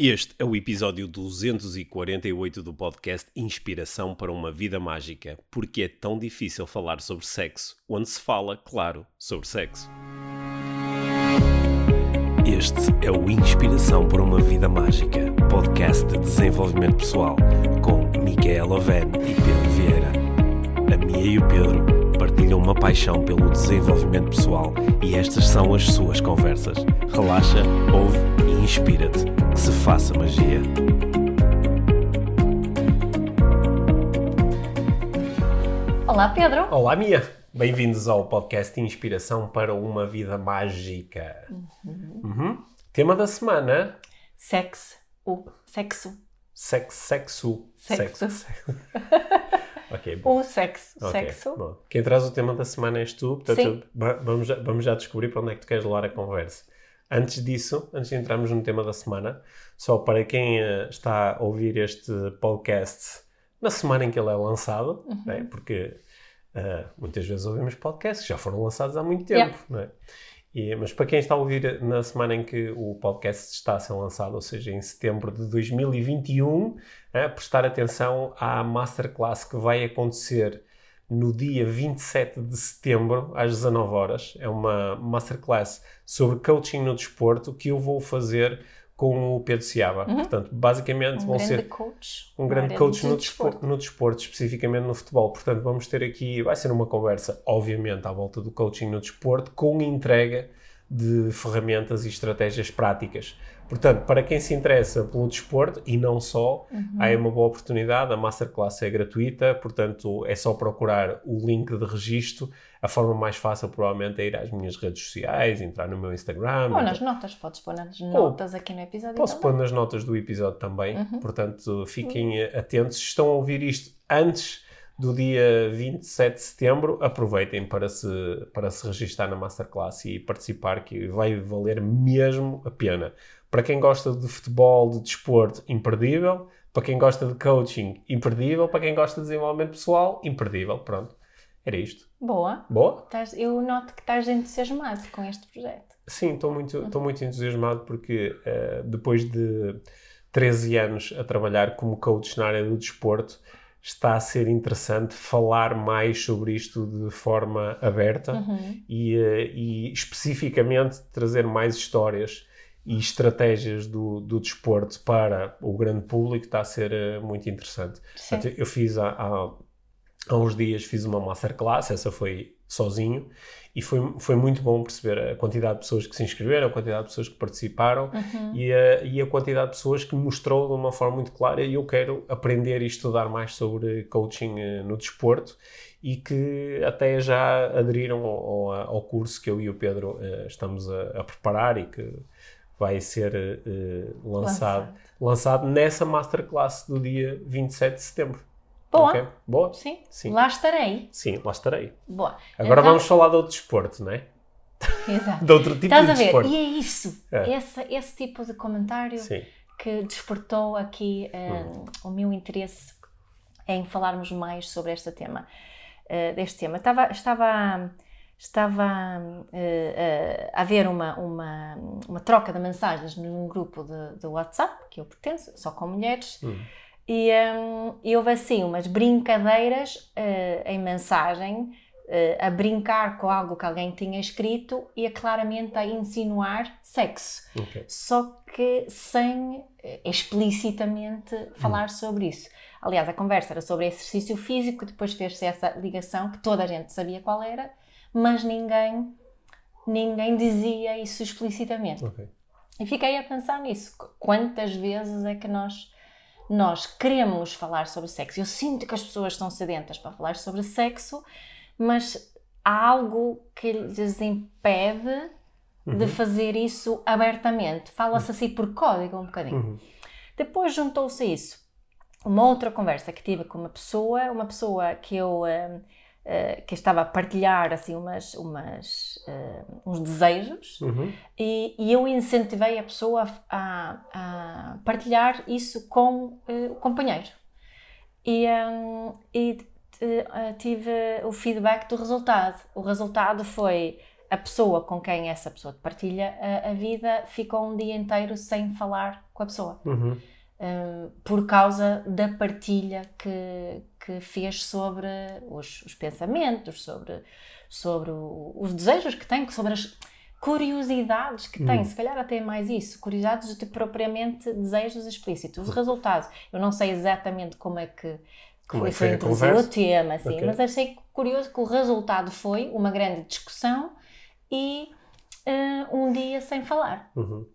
Este é o episódio 248 do podcast Inspiração para uma Vida Mágica. Porque é tão difícil falar sobre sexo, onde se fala, claro, sobre sexo. Este é o Inspiração para uma Vida Mágica, podcast de desenvolvimento pessoal, com Micaela Oven e Pedro Vieira. A Mia e o Pedro partilham uma paixão pelo desenvolvimento pessoal e estas são as suas conversas. Relaxa, ouve e inspira-te. Que se faça magia. Olá, Pedro. Olá, Mia. Bem-vindos ao podcast Inspiração para uma Vida Mágica. Uhum. Tema da semana: Sexo. Sexo. sexo. Sexo. Sexo. Sexo. ok, bom. O sexo. Ok, Sexo. bom. Quem traz o tema da semana és tu, portanto, Sim. va- vamos já, vamos já descobrir para onde é que tu queres levar a conversa. Antes disso, antes de entrarmos no tema da semana, só para quem eh, está a ouvir este podcast na semana em que ele é lançado, Uhum. não é? porque eh, muitas vezes ouvimos podcasts que já foram lançados há muito tempo, Yeah. não é? E- mas para quem está a ouvir na semana em que o podcast está a ser lançado, ou seja, em setembro de 2021, eh, prestar atenção à masterclass que vai acontecer no dia 27 de setembro, às 19 horas. É uma masterclass sobre coaching no desporto que eu vou fazer com o Pedro Ciaba. Portanto, basicamente Um vão grande ser coach. um grande coach no desporto, no desporto, especificamente no futebol. Portanto, vamos ter aqui, vai ser uma conversa, obviamente, à volta do coaching no desporto, com entrega de ferramentas e estratégias práticas. Portanto, para quem se interessa pelo desporto e não só, Uhum. há aí uma boa oportunidade. A masterclass é gratuita, portanto, é só procurar o link de registro. A forma mais fácil, provavelmente, é ir às minhas redes sociais, entrar no meu Instagram. Ou nas notas, podes pôr nas notas aqui no episódio Posso também. pôr nas notas do episódio também, Uhum. portanto fiquem atentos. Se estão a ouvir isto antes do dia 27 de setembro, aproveitem para se, para se registrar na Masterclass e participar, que vai valer mesmo a pena. Para quem gosta de futebol, de desporto, imperdível. Para quem gosta de coaching, imperdível. Para quem gosta de desenvolvimento pessoal, imperdível. Pronto, era isto. Boa. Boa? Eu noto que estás entusiasmado com este projeto. Sim, estou muito, estou muito entusiasmado porque eh, depois de 13 anos a trabalhar como coach na área do desporto, está a ser interessante falar mais sobre isto de forma aberta Uhum. e, eh, e especificamente trazer mais histórias e estratégias do, do desporto para o grande público está a ser eh, muito interessante. Portanto, eu fiz há, há, há uns dias fiz uma masterclass, essa foi sozinho, e foi, foi muito bom perceber a quantidade de pessoas que se inscreveram, a quantidade de pessoas que participaram Uhum. e, a, e a quantidade de pessoas que mostrou de uma forma muito clara e eu quero aprender e estudar mais sobre coaching eh, no desporto e que até já aderiram ao, ao, ao curso que eu e o Pedro eh, estamos a, a preparar e que vai ser eh, lançado, lançado nessa masterclass do dia 27 de setembro. Boa. Ok? Boa? Sim. Sim. Lá estarei. Sim, lá estarei. Boa. Agora Então- vamos falar de outro desporto, não é? Exato. De outro tipo Estás de a ver? desporto. E é isso. É. Esse, esse tipo de comentário Sim. que despertou aqui Hum. o meu interesse em falarmos mais sobre este tema. eh, deste tema. Estava, estava, estava eh, a haver uma, uma, uma troca de mensagens num grupo de, de WhatsApp, que eu pertenço, só com mulheres, Hum. e, hum, e houve assim umas brincadeiras eh, em mensagem, eh, a brincar com algo que alguém tinha escrito e a claramente a insinuar sexo Ok. só que sem explicitamente falar sobre isso. Aliás, a conversa era sobre exercício físico, depois fez-se essa ligação que toda a gente sabia qual era, mas ninguém ninguém dizia isso explicitamente. Ok. E fiquei a pensar nisso. Qu- Quantas vezes é que nós nós queremos falar sobre sexo? Eu sinto que as pessoas estão sedentas para falar sobre sexo, mas há algo que lhes impede de Uhum. fazer isso abertamente. Fala-se assim por código um bocadinho. Uhum. Depois juntou-se a isso uma outra conversa que tive com uma pessoa, uma pessoa que eu eh, que estava a partilhar assim umas, umas eh, uns desejos Uhum. e, e eu incentivei a pessoa a, a partilhar isso com eh, o companheiro e, hum, e tive o feedback do resultado. O resultado foi a pessoa com quem essa pessoa partilha a, a vida fica um dia inteiro sem falar com a pessoa. Uhum. Um, por causa da partilha que, que fez sobre os, os pensamentos, sobre, sobre o, os desejos que tem, sobre as curiosidades que tem, hum. se calhar até mais isso, curiosidades de propriamente desejos explícitos. Os resultados, eu não sei exatamente como é que como é foi, foi, foi o tema, assim, okay. mas achei curioso que o resultado foi uma grande discussão e uh, um dia sem falar. Uhum.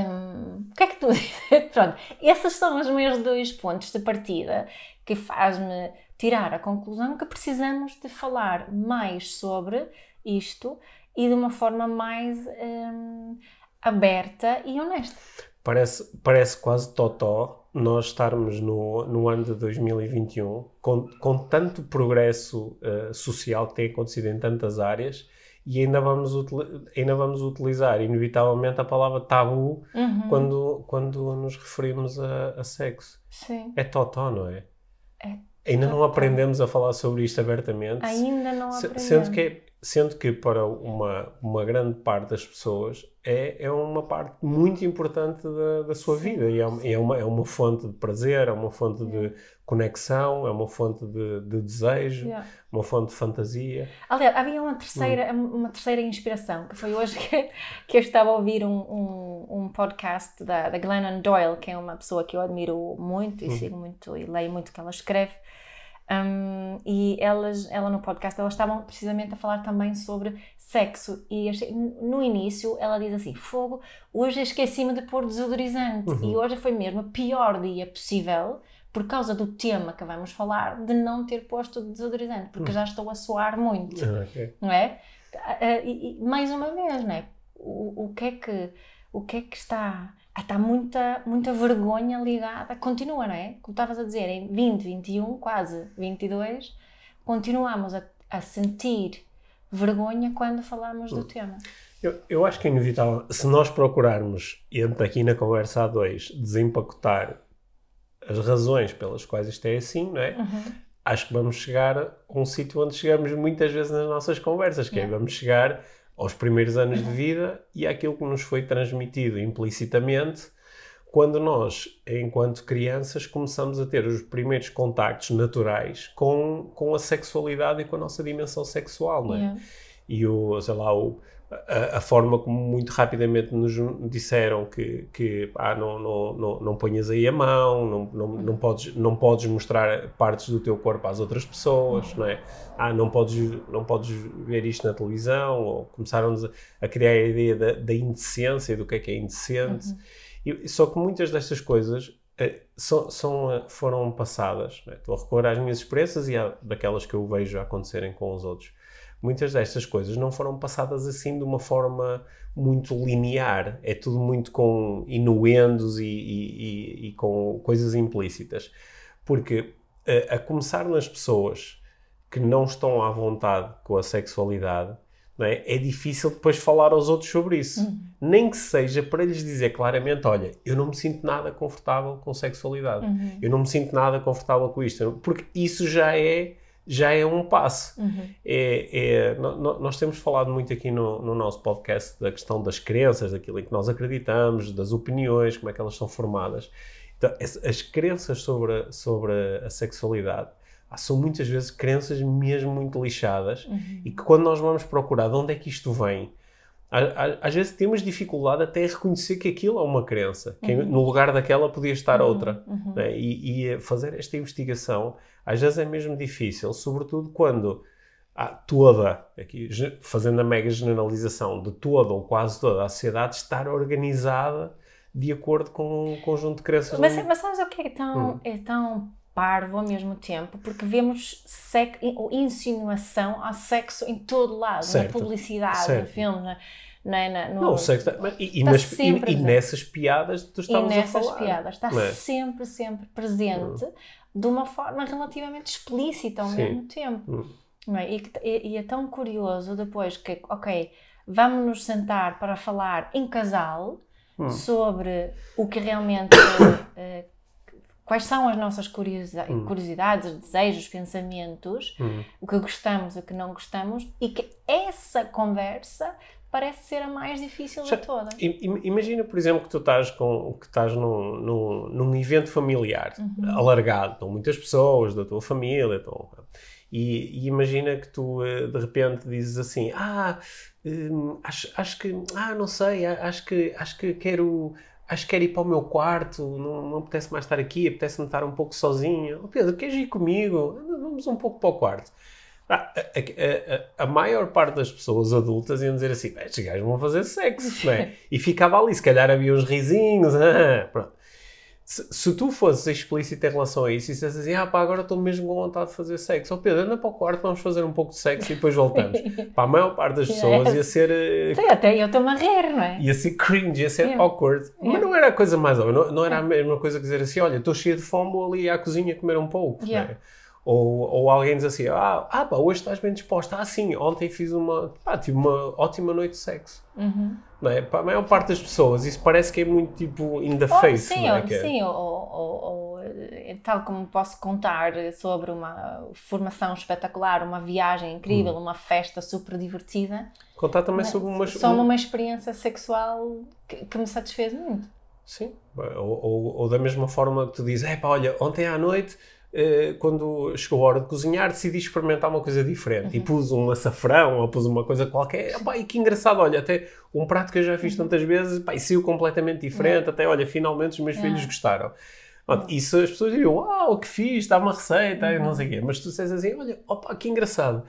O que é que tu dizes? Pronto, esses são os meus dois pontos de partida que faz-me tirar a conclusão que precisamos de falar mais sobre isto e de uma forma mais aberta e honesta. Parece, parece quase totó nós estarmos no, no ano de 2021 com, com tanto progresso uh, social que tem acontecido em tantas áreas e ainda vamos, ainda vamos utilizar inevitavelmente a palavra tabu uhum. quando, quando nos referimos a, a sexo. Sim. É totó, não é? É Ainda não aprendemos a falar sobre isto abertamente. Ainda não aprendemos. Sendo que é Sendo que para uma, uma grande parte das pessoas é, é uma parte muito importante da, da sua Sim. vida e é, é, uma, é uma fonte de prazer, é uma fonte yeah. de conexão, é uma fonte de, de desejo, yeah. uma fonte de fantasia. Aliás, havia uma terceira, hum. uma terceira inspiração, que foi hoje que, que eu estava a ouvir um, um, um podcast da, da Glennon Doyle, que é uma pessoa que eu admiro muito e hum. sigo muito e leio muito o que ela escreve. Um, e elas, ela no podcast, elas estavam precisamente a falar também sobre sexo. E no início ela diz assim: Fogo, hoje esqueci-me de pôr desodorizante. Uhum. E hoje foi mesmo o pior dia possível, por causa do tema que vamos falar, de não ter posto desodorizante, porque uhum. já estou a suar muito. Ah, okay. Não é? E, e, mais uma vez, não é? O, o, que é que, o que é que está está muita, muita vergonha ligada, continua, não é? Como estavas a dizer, em 20, 21, quase 22, continuamos a, a sentir vergonha quando falamos do hum. tema. Eu, eu acho que é inevitável, se nós procurarmos, entre aqui na conversa a dois, desempacotar as razões pelas quais isto é assim, não é? Uhum. Acho que vamos chegar a um sítio onde chegamos muitas vezes nas nossas conversas, que é, yeah. é vamos chegar aos primeiros anos de vida e àquilo que nos foi transmitido implicitamente quando nós, enquanto crianças, começamos a ter os primeiros contactos naturais com, com a sexualidade e com a nossa dimensão sexual, não é? Yeah. E o, sei lá, o, a, a, forma como muito rapidamente nos disseram que, que ah, não, não, não, não ponhas aí a mão, não, não, não, podes, não podes mostrar partes do teu corpo às outras pessoas, não é? Ah, não podes, não podes ver isto na televisão, ou começaram a criar a ideia da, da indecência, do que é que é indecente. Uhum. E, só que muitas destas coisas eh, são, são, eh, foram passadas. É? Estou a recorrer às minhas experiências e à, daquelas que eu vejo acontecerem com os outros muitas destas coisas não foram passadas assim de uma forma muito linear. É tudo muito com inuendos e, e, e, e com coisas implícitas. Porque a, eh, a, começar nas pessoas que não estão à vontade com a sexualidade, é? é? difícil depois falar aos outros sobre isso. Uhum. Nem que seja para lhes dizer claramente: olha, eu não me sinto nada confortável com sexualidade, uhum. eu não me sinto nada confortável com isto, porque isso já é já é um passo. Uhum. É, é, nós temos falado muito aqui no, no, nosso podcast da questão das crenças, daquilo em que nós acreditamos, das opiniões, como é que elas são formadas. Então, as, as crenças sobre, sobre a sexualidade são muitas vezes crenças mesmo muito lixadas uhum. e que quando nós vamos procurar de onde é que isto vem, às vezes temos dificuldade até a reconhecer que aquilo é uma crença, que uhum. no lugar daquela podia estar uhum. outra. Uhum. Né? E, e, fazer esta investigação às vezes é mesmo difícil, sobretudo quando há toda, aqui, fazendo a mega generalização, de toda ou quase toda a sociedade estar organizada de acordo com um conjunto de crenças. Mas, mas sabes o que é tão, hum. é tão parvo ao mesmo tempo, porque vemos insinuação ao sexo em todo lado, certo. na publicidade, certo. no filme, na, na, na, no, não, o sexo está, e, e, nas, e, e, nessas piadas tu estavas e nessas a falar. piadas, está é? sempre, sempre presente, hum. De uma forma relativamente explícita ao Sim. mesmo tempo. Hum. Não é? E, e, é tão curioso depois que, ok, vamos nos sentar para falar em casal hum. sobre o que realmente uh, quais são as nossas curiosidades, Hum. curiosidades desejos, pensamentos, Hum. o que gostamos, o que não gostamos, e que essa conversa parece ser a mais difícil Já- de todas. Imagina, por exemplo, que tu estás, com, que estás num, num, num evento familiar Uhum. alargado, estão muitas pessoas da tua família, estão, e, e imagina que tu eh, de repente dizes assim: Ah, hum, acho, acho que, ah, não sei, acho que, acho que quero. Acho que quero ir para o meu quarto, não, não apetece mais estar aqui, apetece-me estar um pouco sozinho. Oh, Pedro, queres ir comigo? Vamos um pouco para o quarto. Ah, a, a- a- maior parte das pessoas adultas iam dizer assim: "Bem, estes gajos vão fazer sexo, não é? E ficava ali, se calhar havia uns risinhos, ah, pronto. Se, se tu fosses explícito em relação a isso e dissesse assim: ah, pá, agora estou mesmo com vontade de fazer sexo, ó Pedro, anda para o quarto, vamos fazer um pouco de sexo e depois voltamos. para a maior parte das pessoas ia ser. eh, Sim, até eu estou-me a rir, não é? Ia ser cringe, ia ser Yeah. awkward. Mas não era a coisa mais óbvia. Não, não era a mesma coisa que dizer assim: olha, estou cheio de fome, vou ali à cozinha comer um pouco. Yeah. né? Ou, ou alguém diz assim: ah, ah, pá, hoje estás bem disposta. Ah, sim, ontem fiz uma. Pá, tive uma ótima noite de sexo. Uhum. Não é? Para a maior parte das pessoas, isso parece que é muito tipo in the Ou- face. sim, não é? ou, Que é- sim ou, ou- ou- eh, tal como posso contar sobre uma formação espetacular, uma viagem incrível, Hum. uma festa super divertida, Contar também sobre umas. só uma experiência sexual que, que me satisfez muito. Sim. Ou, ou, ou da mesma forma que tu dizes: é pá, olha, ontem à noite. Eh, Quando chegou a hora de cozinhar, decidi experimentar uma coisa diferente e Uhum. pus um açafrão ou pus uma coisa qualquer. E que engraçado, olha, até um prato que eu já Uhum. fiz tantas vezes pá, e saiu completamente diferente. Até, olha, finalmente os meus Yeah. filhos gostaram. Pronto, Isso as pessoas diriam: Uau, que fixe, está uma receita e não sei o quê. Mas tu dizes assim: Olha, opa, que engraçado.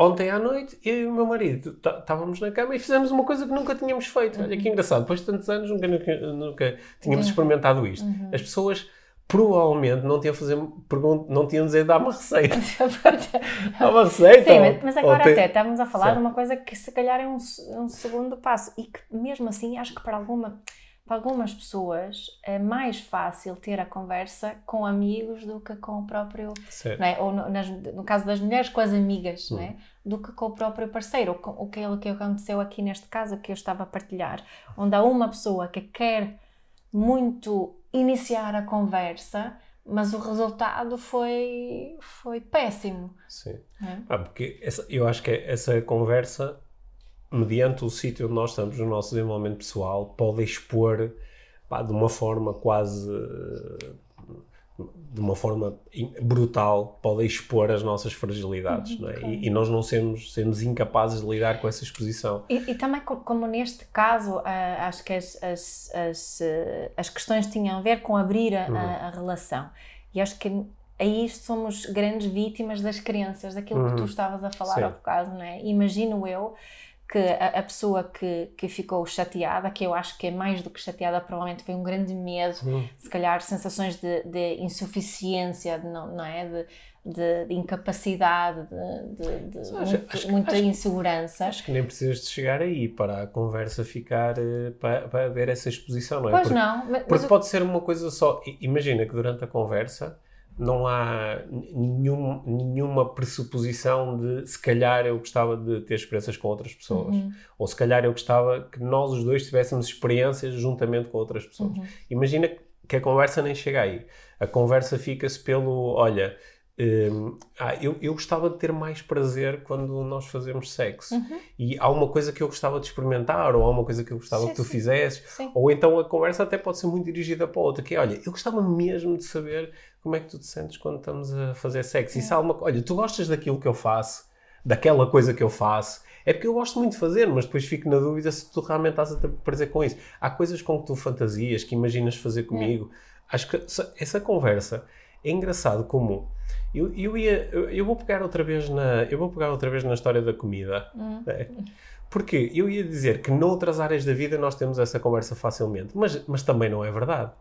Ontem à noite, eu e o meu marido tá- estávamos na cama e fizemos uma coisa que nunca tínhamos feito. Olha que engraçado. Depois de tantos anos, nunca, nunca, nunca tínhamos Uhum. experimentado isto. As pessoas provavelmente não tinham, fazer, pergun- não tinham dizer dá uma receita. Dá uma receita. Sim, mas, mas agora tem- até estamos a falar Sim. de uma coisa que se calhar é um, um segundo passo e que mesmo assim acho que para, alguma, para algumas pessoas é mais fácil ter a conversa com amigos do que com o próprio, Certo. não é? ou no, nas- no caso das mulheres com as amigas, Hum. é? do que com o próprio parceiro, o que, o que aconteceu aqui neste caso que eu estava a partilhar, onde há uma pessoa que quer muito iniciar a conversa, mas o resultado foi, foi péssimo. Sim. é? Ah, porque essa- eu acho que essa conversa, mediante o sítio onde nós estamos no nosso desenvolvimento pessoal, pode expor pá, de uma forma quase. De uma forma brutal, pode expor as nossas fragilidades, não é? claro. E, e nós não sermos, sermos incapazes de lidar com essa exposição. E, e também, co- como neste caso, ah, acho que as, as, as, eh, as questões tinham a ver com abrir a, a- a relação. E acho que aí somos grandes vítimas das crenças, daquilo que tu Uhum. estavas a falar Sim. há bocado, não é? Imagino eu que a, a pessoa que, que ficou chateada, que eu acho que é mais do que chateada, provavelmente foi um grande medo, Hum. se calhar sensações de, de insuficiência, de não, não é? De, de, de incapacidade, de, de- de Acho- muito- acho- muita acho- insegurança. Acho que nem precisas de chegar aí para a conversa ficar, eh, para, para haver essa exposição, não é? Pois Porque- não, mas, Porque mas pode ser uma coisa só. Imagina que durante a conversa não há nenhum, nenhuma pressuposição de se calhar eu gostava de ter experiências com outras pessoas. Uhum. Ou se calhar eu gostava que nós os dois tivéssemos experiências juntamente com outras pessoas. Uhum. Imagina que a conversa nem chega aí. A conversa fica-se pelo: olha. hum, ah, eu, eu gostava de ter mais prazer quando nós fazemos sexo. Uhum. E há uma coisa que eu gostava de experimentar, ou há uma coisa que eu gostava Sim, que tu sim. fizesses, Sim. ou então a conversa até pode ser muito dirigida para outra, que é, olha, eu gostava mesmo de saber como é que tu te sentes quando estamos a fazer sexo. E se há uma, olha, tu gostas daquilo que eu faço, daquela coisa que eu faço, é porque eu gosto muito de fazer, mas depois fico na dúvida se tu realmente estás a ter prazer com isso. Há coisas com que tu fantasias, que imaginas fazer comigo. Acho que essa, conversa é engraçado como eu, eu ia eu, vou pegar outra vez na eu vou pegar outra vez na história da comida Hum. né? porque eu ia dizer que noutras áreas da vida nós temos essa conversa facilmente mas, mas também não é verdade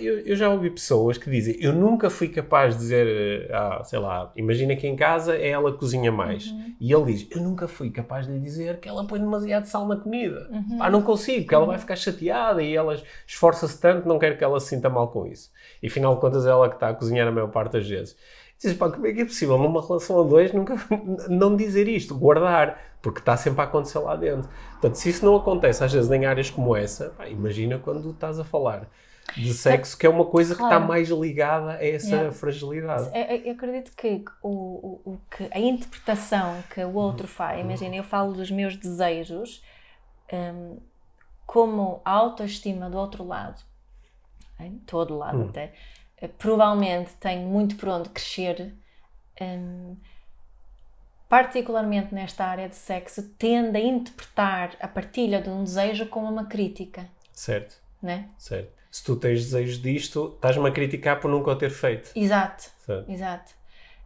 eu, eu já ouvi pessoas que dizem eu nunca fui capaz de dizer eh, ah, sei lá, imagina que em casa é ela cozinha mais Uhum. e ele diz, eu nunca fui capaz de lhe dizer que ela põe demasiado sal na comida Uhum. ah, não consigo, porque ela vai ficar chateada e ela esforça-se tanto, não quero que ela se sinta mal com isso. E afinal de contas, é ela que está a cozinhar a maior parte das vezes. Dizes, pá, como é que é possível numa relação a dois nunca não dizer isto, guardar, porque está sempre a acontecer lá dentro. Portanto, se isso não acontece às vezes em áreas como essa, pá, imagina quando estás a falar de sexo, que é uma coisa Claro. que está mais ligada a essa Yeah. fragilidade. Eu, acredito que, o, o, que a interpretação que o outro Uhum. faz, imagina, eu falo dos meus desejos hum, como a autoestima do outro lado, em todo lado Hum. até, eh, provavelmente tem muito por onde crescer. hum, particularmente nesta área de sexo, tende a interpretar a partilha de um desejo como uma crítica, Certo, né? certo. Se tu tens desejos disto, estás-me a criticar por nunca o ter feito. Exato. Certo. Exato.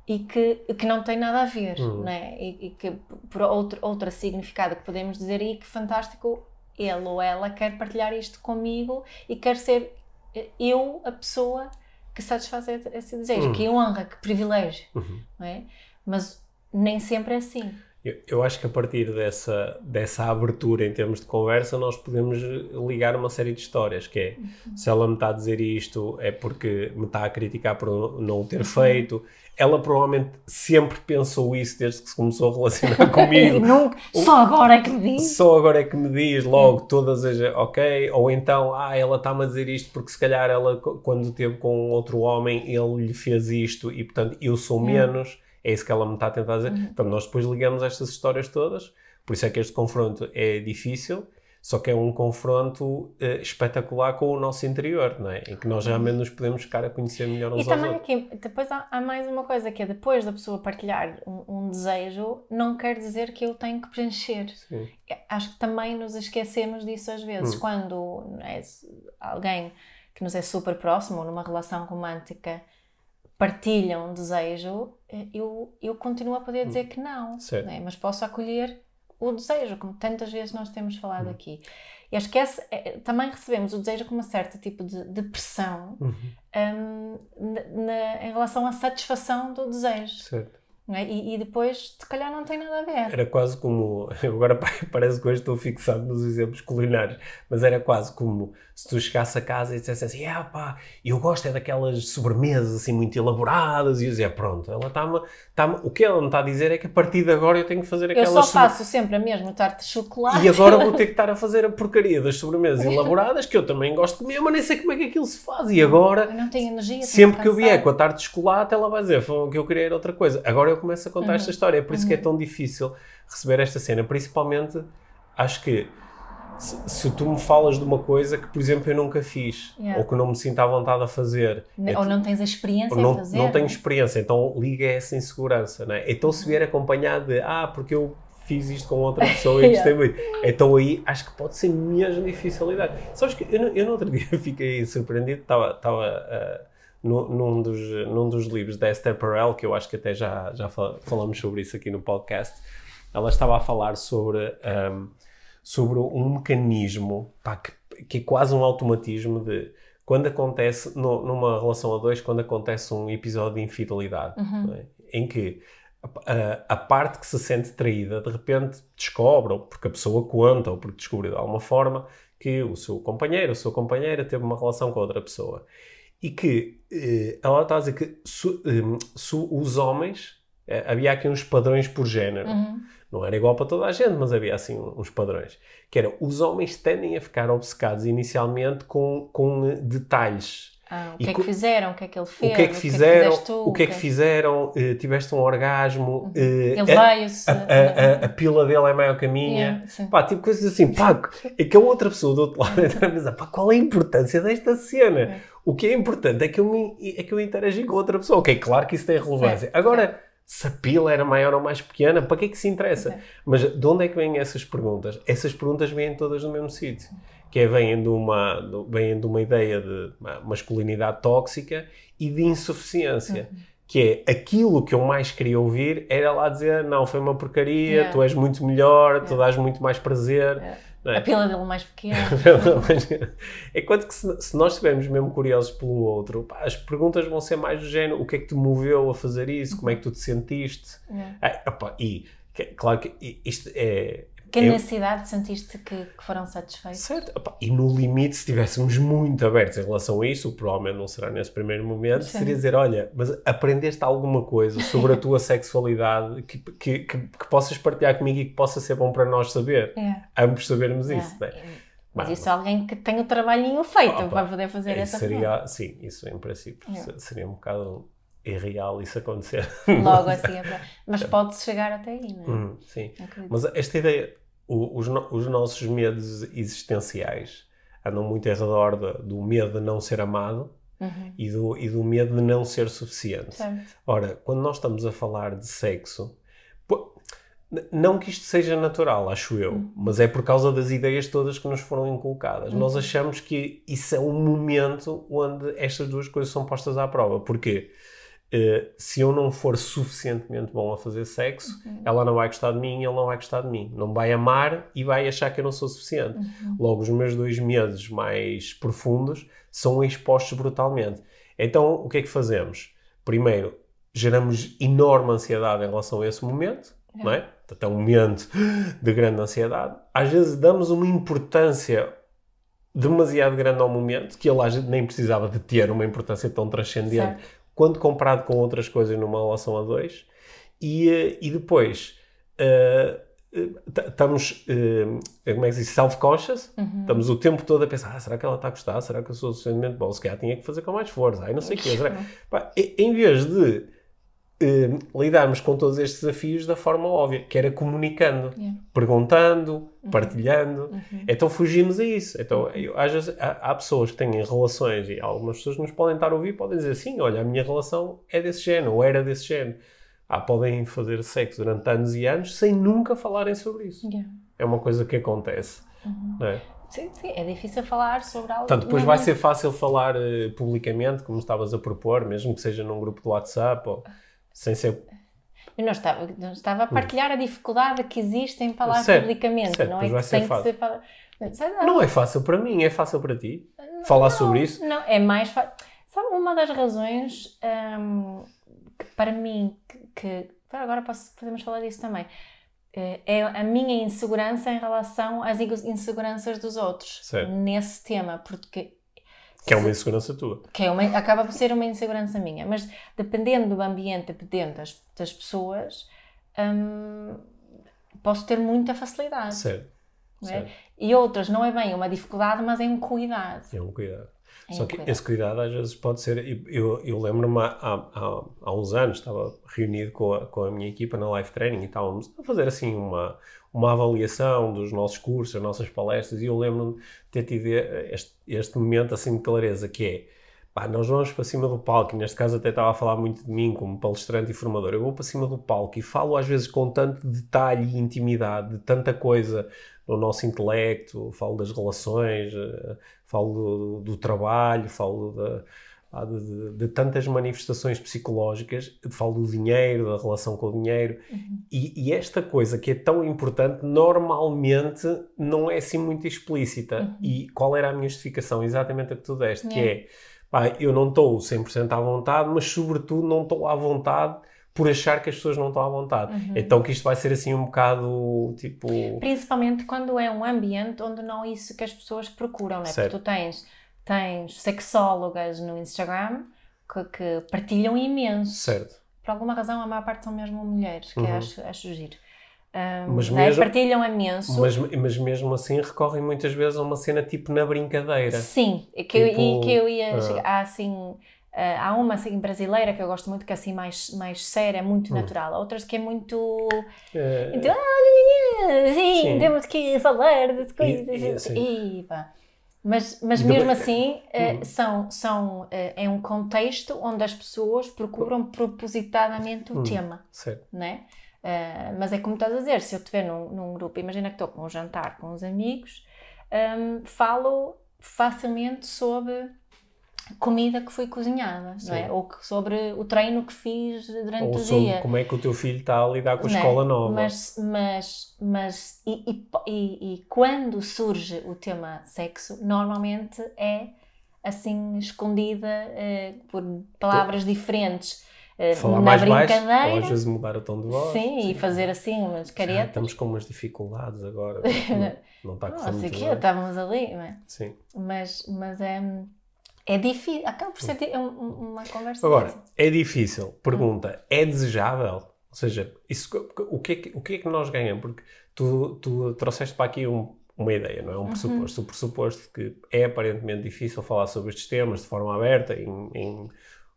E que, que não tem nada a ver, Hum. né? E, e que por outro, outra significado que podemos dizer aí que fantástico, ele ou ela quer partilhar isto comigo e quer ser eh, eu a pessoa que satisfaz esse desejo. Hum. Que honra, que privilégio, Uhum. não é? Mas nem sempre é assim. Eu, eu acho que a partir dessa, dessa abertura em termos de conversa, nós podemos ligar uma série de histórias, que é, se ela me está a dizer isto é porque me está a criticar por não o ter feito. Ela provavelmente sempre pensou isso desde que se começou a relacionar comigo. Nunca, só agora é que me diz. Só agora é que me diz logo todas as. Ok, ou então, ah, ela está-me a dizer isto porque se calhar ela, quando esteve com outro homem, ele lhe fez isto e portanto eu sou menos. É isso que ela me está a tentar dizer. Portanto, nós depois ligamos estas histórias todas, por isso é que este confronto é difícil, só que é um confronto eh, espetacular com o nosso interior, não é? Em que nós realmente nos podemos ficar a conhecer melhor uns E também outros. aqui, depois há, há mais uma coisa que é depois da pessoa partilhar um, um desejo, não quer dizer que eu tenho que preencher. Sim. Acho que também nos esquecemos disso às vezes. Hum. Quando é, alguém que nos é super próximo ou numa relação romântica partilha um desejo, eh, eu, eu continuo a poder dizer que não, né? mas posso acolher o desejo, como tantas vezes nós temos falado aqui. E acho que esse, eh, também recebemos o desejo com uma certa tipo de, de pressão Uhum. hum, na- na- em relação à satisfação do desejo. Certo. É? E, e depois, se calhar, não tem nada a ver. Era quase como. Agora parece que hoje estou fixado nos exemplos culinários, mas era quase como se tu chegasse a casa e dissesse assim: ah, pá, eu gosto é daquelas sobremesas assim muito elaboradas. E eu dizia: pronto, ela está-me. Tá o que ela me está a dizer é que a partir de agora eu tenho que fazer Eu aquelas só faço sempre a mesma tarte de chocolate. E agora vou ter que estar a fazer a porcaria das sobremesas elaboradas que eu também gosto de comer, mas nem sei como é que aquilo se faz. E agora Eu não tenho energia. Sempre que eu vier com a tarte de chocolate, ela vai dizer "Foi o que eu queria era outra coisa. Agora eu começo a contar Uhum. esta história. É por isso que é tão difícil receber esta cena. Principalmente, acho que se, se tu me falas de uma coisa que, por exemplo, eu nunca fiz Yeah. ou que não me sinto à vontade a fazer. É Ou não tens a experiência não, fazer. não tenho né? experiência, então liga essa insegurança, não é? Então Uhum. se vier acompanhado de ah, porque eu fiz isto com outra pessoa e gostei muito, então aí acho que pode ser mesmo difícil lidar. Sabes que eu, eu no outro dia fiquei surpreendido, estava num, dos, num dos livros da Esther Perel, que eu acho que até já, já fal- falamos sobre isso aqui no podcast, ela estava a falar sobre, ahm, sobre um mecanismo pá, que, que é quase um automatismo de quando acontece, no- numa relação a dois, quando acontece um episódio de infidelidade, Uhum. é? em que a, a- parte que se sente traída de repente descobre, ou porque a pessoa conta, ou porque descobriu de alguma forma, que o seu companheiro, a sua companheira teve uma relação com outra pessoa. E que ela está a dizer que se, eh, se os homens, eh, havia aqui uns padrões por género. Uhum. Não era igual para toda a gente, mas havia assim uns padrões. Que era, os homens tendem a ficar obcecados inicialmente com, com eh, detalhes. Ah, o E que é co- que fizeram? O que é que ele fez? o que é que fizeram? fizeste tu? o que é que fizeram? eh, tiveste um orgasmo? eh, Ele a- veio-se. a, a- a- a pila dele é maior que a minha. Yeah. Pá, tipo coisas assim, pá, é que a outra pessoa do outro lado está a pensar, pá, qual é a importância desta cena? O que é importante é que eu, me, é que eu interagi com outra pessoa. Ok, claro que isso tem relevância. Certo, Agora, se a pila era maior ou mais pequena, para que é que se interessa? Certo. Mas de onde é que vêm essas perguntas? Essas perguntas vêm todas do mesmo sítio. Que é, vêm de uma, vêm de uma ideia de ma- masculinidade tóxica e de insuficiência. Uhum. Que é aquilo que eu mais queria ouvir era lá dizer: não, foi uma porcaria, Yeah. tu és muito melhor, tu Yeah. dás muito mais prazer. Yeah. É? A pila dele mais pequena. é quanto que se, se nós estivermos mesmo curiosos pelo outro, pá, as perguntas vão ser mais do género: o que é que te moveu a fazer isso? Como é que tu te sentiste? Yeah. Ah, opá, e que- claro que isto é. Que eu- necessidade sentiste que, que foram satisfeitos? Certo, e no limite, se estivéssemos muito abertos em relação a isso, o provavelmente não será nesse primeiro momento, Sim. seria dizer: olha, mas aprendeste alguma coisa sobre a tua sexualidade que, que, que, que possas partilhar comigo e que possa ser bom para nós saber, Yeah. ambos sabermos isso, Yeah. né? Mas isso é alguém que tem o trabalhinho feito Opa, para poder fazer essa seria, sim, isso em princípio se- seria um bocado irreal isso acontecer. Logo assim. é Mas pode-se chegar até aí, não é? Hum, sim. Acredito. Mas esta ideia, o- os, no- os nossos medos existenciais andam muito em redor da- do medo de não ser amado Uhum. e do, e do medo de não ser suficiente. Ora, quando nós estamos a falar de sexo, não que isto seja natural, acho eu, Uhum. mas é por causa das ideias todas que nos foram inculcadas. Nós Uhum. achamos que isso é um momento onde estas duas coisas são postas à prova. Porquê? Eh, se eu não for suficientemente bom a fazer sexo, Uhum. ela não vai gostar de mim e ele não vai gostar de mim. Não vai amar e vai achar que eu não sou suficiente. Uhum. Logo, os meus dois medos mais profundos são expostos brutalmente. Então, o que é que fazemos? Primeiro, geramos enorme ansiedade em relação a esse momento, É. não é? Portanto, é um momento de grande ansiedade. Às vezes damos uma importância demasiado grande ao momento, que ele nem precisava de ter uma importância tão transcendente, Certo. Quando comparado com outras coisas numa relação a dois. E, eh, e depois, eh, eh, estamos, eh, como é que se diz, self-conscious, Uhum. Estamos o tempo todo a pensar, ah, será que ela está a gostar? Será que eu sou suficientemente bom? Se calhar tinha que fazer com mais força. Ai, não sei o quê. Será... Pá, em vez de lidarmos com todos estes desafios da forma óbvia, que era comunicando, Yeah. perguntando, partilhando. Uhum. Então fugimos a isso. Então, eu, às vezes, há, há pessoas que têm relações e algumas pessoas nos podem estar a ouvir podem dizer sim, olha, a minha relação é desse género, ou era desse género. Ah, podem fazer sexo durante anos e anos sem nunca falarem sobre isso. Yeah. É uma coisa que acontece. Uhum. Não é? Sim, sim, é difícil falar sobre algo. Portanto, depois vai ser fácil falar eh, publicamente, como estavas a propor, mesmo que seja num grupo do WhatsApp, ou sem ser. Eu não estava, não estava a partilhar a dificuldade que existe em falar Certo, publicamente, certo, não é que ser tem que fácil. ser falado. Sei lá, Não é fácil para mim, é fácil para ti. Falar sobre isso. Não, é mais fácil. Sabe, uma das razões hum, que para mim, que, que- agora posso, podemos falar disso também, eh, é a minha insegurança em relação às inseguranças dos outros Certo. nesse tema, porque Que é uma se- insegurança tua. que é uma, acaba por ser uma insegurança minha, mas dependendo do ambiente, dependendo das, das pessoas, hum, posso ter muita facilidade. Certo. é? certo. E outras não é bem uma dificuldade, mas é um cuidado. É um cuidado. É Só um que cuidado. esse cuidado às vezes pode ser. Eu, eu, eu lembro-me há, há, há uns anos, estava reunido com a, com a minha equipa na live training e estávamos a fazer assim uma, uma avaliação dos nossos cursos, das nossas palestras, e eu lembro-me de ter tido este, este momento assim de clareza que é. Pá, nós vamos para cima do palco, e neste caso até estava a falar muito de mim como palestrante e formador. Eu vou para cima do palco e falo às vezes com tanto detalhe e intimidade, de tanta coisa no nosso intelecto, falo das relações, eh, falo do, do trabalho, falo da- de, de- tantas manifestações psicológicas, falo do dinheiro, da relação com o dinheiro, e, e esta coisa que é tão importante normalmente não é assim muito explícita. E qual era a minha justificação? Exatamente a que tu deste, que Yeah. é pá, eu não estou 100% à vontade, mas sobretudo não estou à vontade por achar que as pessoas não estão à vontade. Uhum. Então que isto vai ser assim um bocado tipo. Principalmente quando é um ambiente onde não é isso que as pessoas procuram, não é? Certo. Porque tu tens, tens sexólogas no Instagram que, que partilham imenso. Certo. Por alguma razão, a maior parte são mesmo mulheres, que Uhum. acho, acho giro. Um, Mas né? mesmo- Partilham imenso. Mas, mas mesmo assim recorrem muitas vezes a uma cena tipo na brincadeira. Sim, é que, eu, Tipo, e que eu ia ah. Há assim. ah, há uma assim, brasileira que eu gosto muito, que é assim mais, mais séria, Hum. muito natural. Outras que é muito. É, Então, ah, sim, Sim. temos que falar de coisas. E- e assim- E, pá. Mas, mas mesmo assim, eh, Uhum. são, são, eh, é um contexto onde as pessoas procuram propositadamente o Hum. tema, certo. né? Eh, mas é como estás a dizer, se eu estiver num, num grupo, imagina que estou com um jantar com os amigos, hum, falo facilmente sobre comida que foi cozinhada, não é? Sim. Ou sobre o treino que fiz durante Ou o sobre dia. como é que o teu filho está a lidar com a Não é? escola nova. Mas, mas, mas e, e e- quando surge o tema sexo, normalmente é assim escondida eh, por palavras diferentes eh, Falar na mais baixo, ou brincadeira. às vezes mudar o tom de voz. sim, e fazer assim umas Ah, caretas. estamos com umas dificuldades agora. não, não está a correr Não sei muito bem. estávamos ali, não é? Sim. Mas, mas é, é difícil, acaba por ser é um- um- uma conversa Agora, difícil. é difícil. Pergunta, é desejável? Ou seja, isso, o, que é que, o que é que nós ganhamos? Porque tu, tu trouxeste para aqui um, uma ideia, não é um pressuposto. Uhum. O pressuposto que é aparentemente difícil falar sobre estes temas de forma aberta, em, em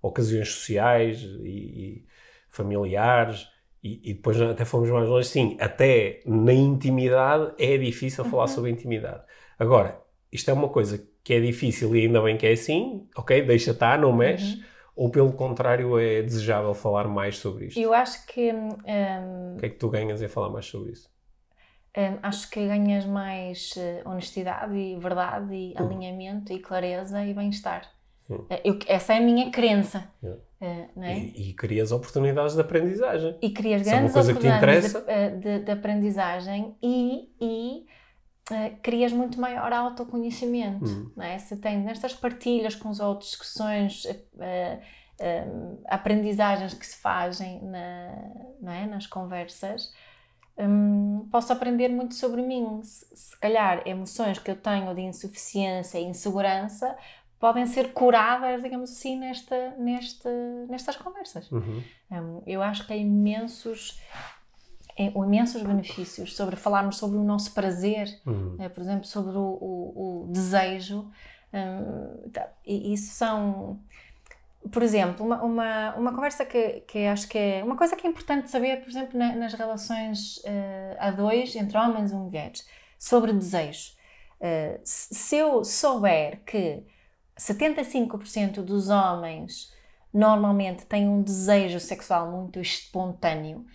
ocasiões sociais e, e familiares, e, e, depois até fomos mais longe, sim, até na intimidade é difícil uhum. falar sobre intimidade. Agora, isto é uma coisa que é difícil e ainda bem que é assim, ok, deixa estar, não mexe. Uhum. Ou pelo contrário, é desejável falar mais sobre isto? Eu acho que. Um, o que é que tu ganhas em falar mais sobre isso? Um, acho que ganhas mais uh, honestidade e verdade e uhum. alinhamento e clareza e bem-estar. Uh, essa é a minha crença. Uh, é? e, e, crias oportunidades de aprendizagem. E crias grandes oportunidades de, de, de, aprendizagem e, e crias muito maior autoconhecimento. Hum. É? Se tem nestas partilhas com os outros, discussões, aprendizagens que se fazem na, é? nas conversas Hum, posso aprender muito sobre mim. Se, se, calhar emoções que eu tenho de insuficiência e insegurança podem ser curadas, digamos assim, nesta, nesta, nestas conversas. Uhum. Um, eu acho que há imensos, imensos benefícios sobre falarmos sobre o nosso prazer, uhum. né, por exemplo, sobre o, o, o desejo. Um, tá, e isso são por exemplo, uma, uma, uma conversa que, que acho que é uma coisa que é importante saber, por exemplo, na, nas relações uh, a dois, entre homens e mulheres, sobre desejo. Uh, se eu souber que 75% dos homens normalmente têm um desejo sexual muito espontâneo,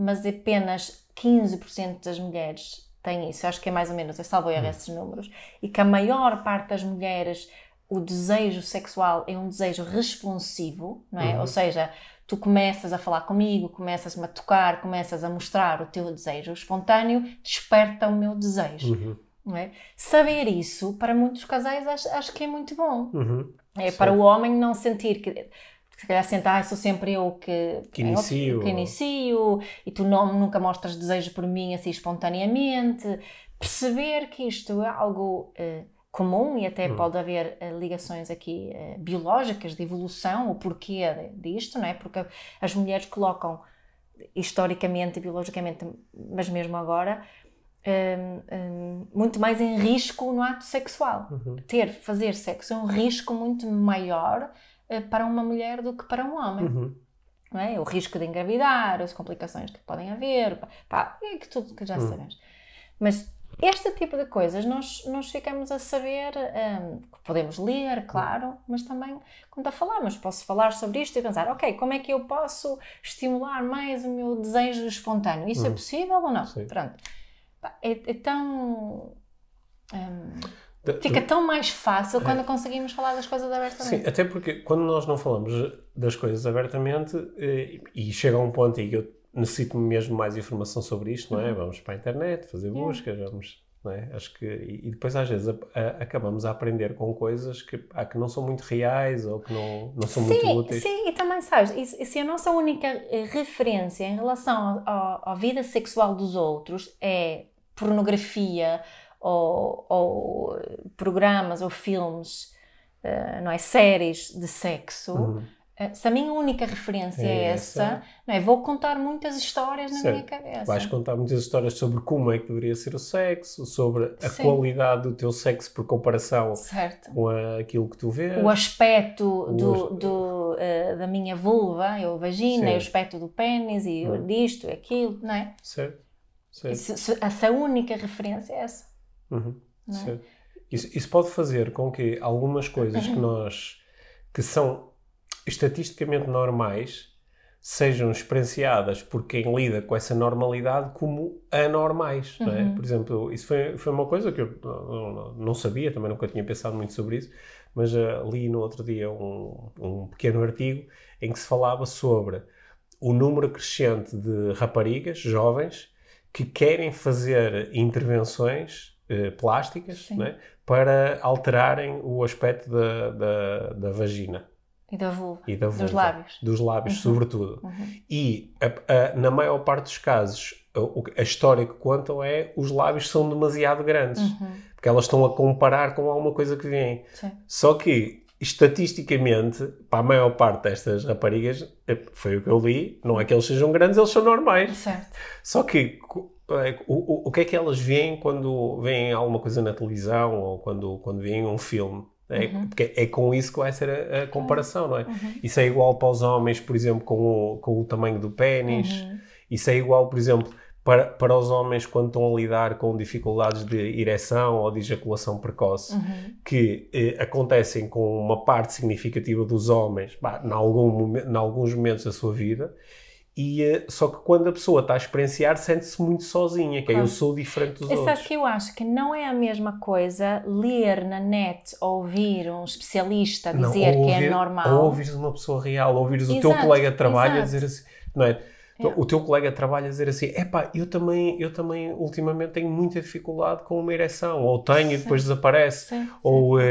mas apenas 15% das mulheres têm isso, acho que é mais ou menos, eu salvo erro hum. esses números, e que a maior parte das mulheres o desejo sexual é um desejo responsivo, não é? Uhum. Ou seja, tu começas a falar comigo, começas-me a tocar, começas a mostrar o teu desejo espontâneo, desperta o meu desejo. Uhum. Não é? Saber isso, para muitos casais, acho, acho que é muito bom. Uhum. É para o homem não sentir que se calhar sentar, ah, sou sempre eu que, que, inicio. que inicio e tu não, nunca mostras desejo por mim assim espontaneamente. Perceber que isto é algo uh, comum e até hum. pode haver uh, ligações aqui uh, biológicas de evolução, o porquê disto, não é? Porque as mulheres colocam historicamente biologicamente, mas mesmo agora, um, um, muito mais em risco no ato sexual. Uhum. Ter, fazer sexo é um risco muito maior para uma mulher do que para um homem. Uhum. É? O risco de engravidar, as complicações que podem haver, pá, é que tudo que já uhum. sabemos. Mas este tipo de coisas nós, nós ficamos a saber, um, podemos ler, claro, mas também quando a falarmos, posso falar sobre isto e pensar, ok, como é que eu posso estimular mais o meu desejo espontâneo? Isso é hum. é possível ou não? Sim. Pronto. É, é tão. Um, fica tão mais fácil quando é. conseguimos falar das coisas abertamente. Sim, até porque quando nós não falamos das coisas abertamente eh, e chega a um ponto em que eu necessito mesmo mais informação sobre isto, não é? Uhum. Vamos para a internet, fazer buscas, vamos. Não é? Acho que, e depois às vezes a, a, acabamos a aprender com coisas que, ah, que não são muito reais ou que não, não são sim, muito úteis. Sim, e também sabes, e, se a nossa única eh, referência em relação à vida sexual dos outros é pornografia ou, ou programas ou filmes, uh, não é? Séries de sexo. Uhum eh, se a minha única referência é, é essa, essa, não é? vou contar muitas histórias na certo. minha cabeça. Vais contar muitas histórias sobre como é que deveria ser o sexo, sobre a Sim. qualidade do teu sexo por comparação certo. com aquilo que tu vês. O aspecto o do, do uh, da minha vulva, eu vagina, Sim. o aspecto do pênis e hum. disto e aquilo, não é? Certo. certo. Essa única referência é essa. Uhum. É? Isso, isso pode fazer com que algumas coisas que nós que são estatisticamente normais sejam experienciadas por quem lida com essa normalidade como anormais. Uhum. É? Uhum. Por exemplo, isso foi, foi uma coisa que eu não, não, sabia, também nunca tinha pensado muito sobre isso, mas uh, li no outro dia um, um pequeno artigo em que se falava sobre o número crescente de raparigas jovens que querem fazer intervenções uh, plásticas é? para alterarem o aspecto da, da, da vagina. E da vulva. E da vulva. Dos lábios. Dos lábios, uhum. sobretudo. Uhum. E a, a, na maior parte dos casos, a, a, história que contam é os lábios são demasiado grandes. Uhum. Porque elas estão a comparar com alguma coisa que vem. Só que, estatisticamente, para a maior parte destas raparigas, é, foi o que eu li, não é que eles sejam grandes, eles são normais. Certo. Só que o, o, o que é que elas veem quando veem alguma coisa na televisão ou quando, quando veem um filme? É, uhum. Porque é com isso que vai ser a, a comparação, não é? Uhum. Isso é igual para os homens, por exemplo, com o, com o tamanho do pênis. Uhum. Isso é igual, por exemplo, para, para os homens quando estão a lidar com dificuldades de ereção ou de ejaculação precoce, uhum. que eh, acontecem com uma parte significativa dos homens, em, algum, em alguns momentos da sua vida, e, uh, só que quando a pessoa está a experienciar, sente-se muito sozinha, que é, eu sou diferente dos Exato, outros. que eu acho que não é a mesma coisa ler na net ou ouvir um especialista dizer não, ouvir, que é normal. Ou ouvires uma pessoa real, ou ouvires o teu colega de trabalho exato. a dizer assim, não é? Então, o teu colega trabalha a dizer assim: epá, eu também, eu também ultimamente tenho muita dificuldade com uma ereção, ou tenho sim. e depois desaparece, sim, sim. ou, uh,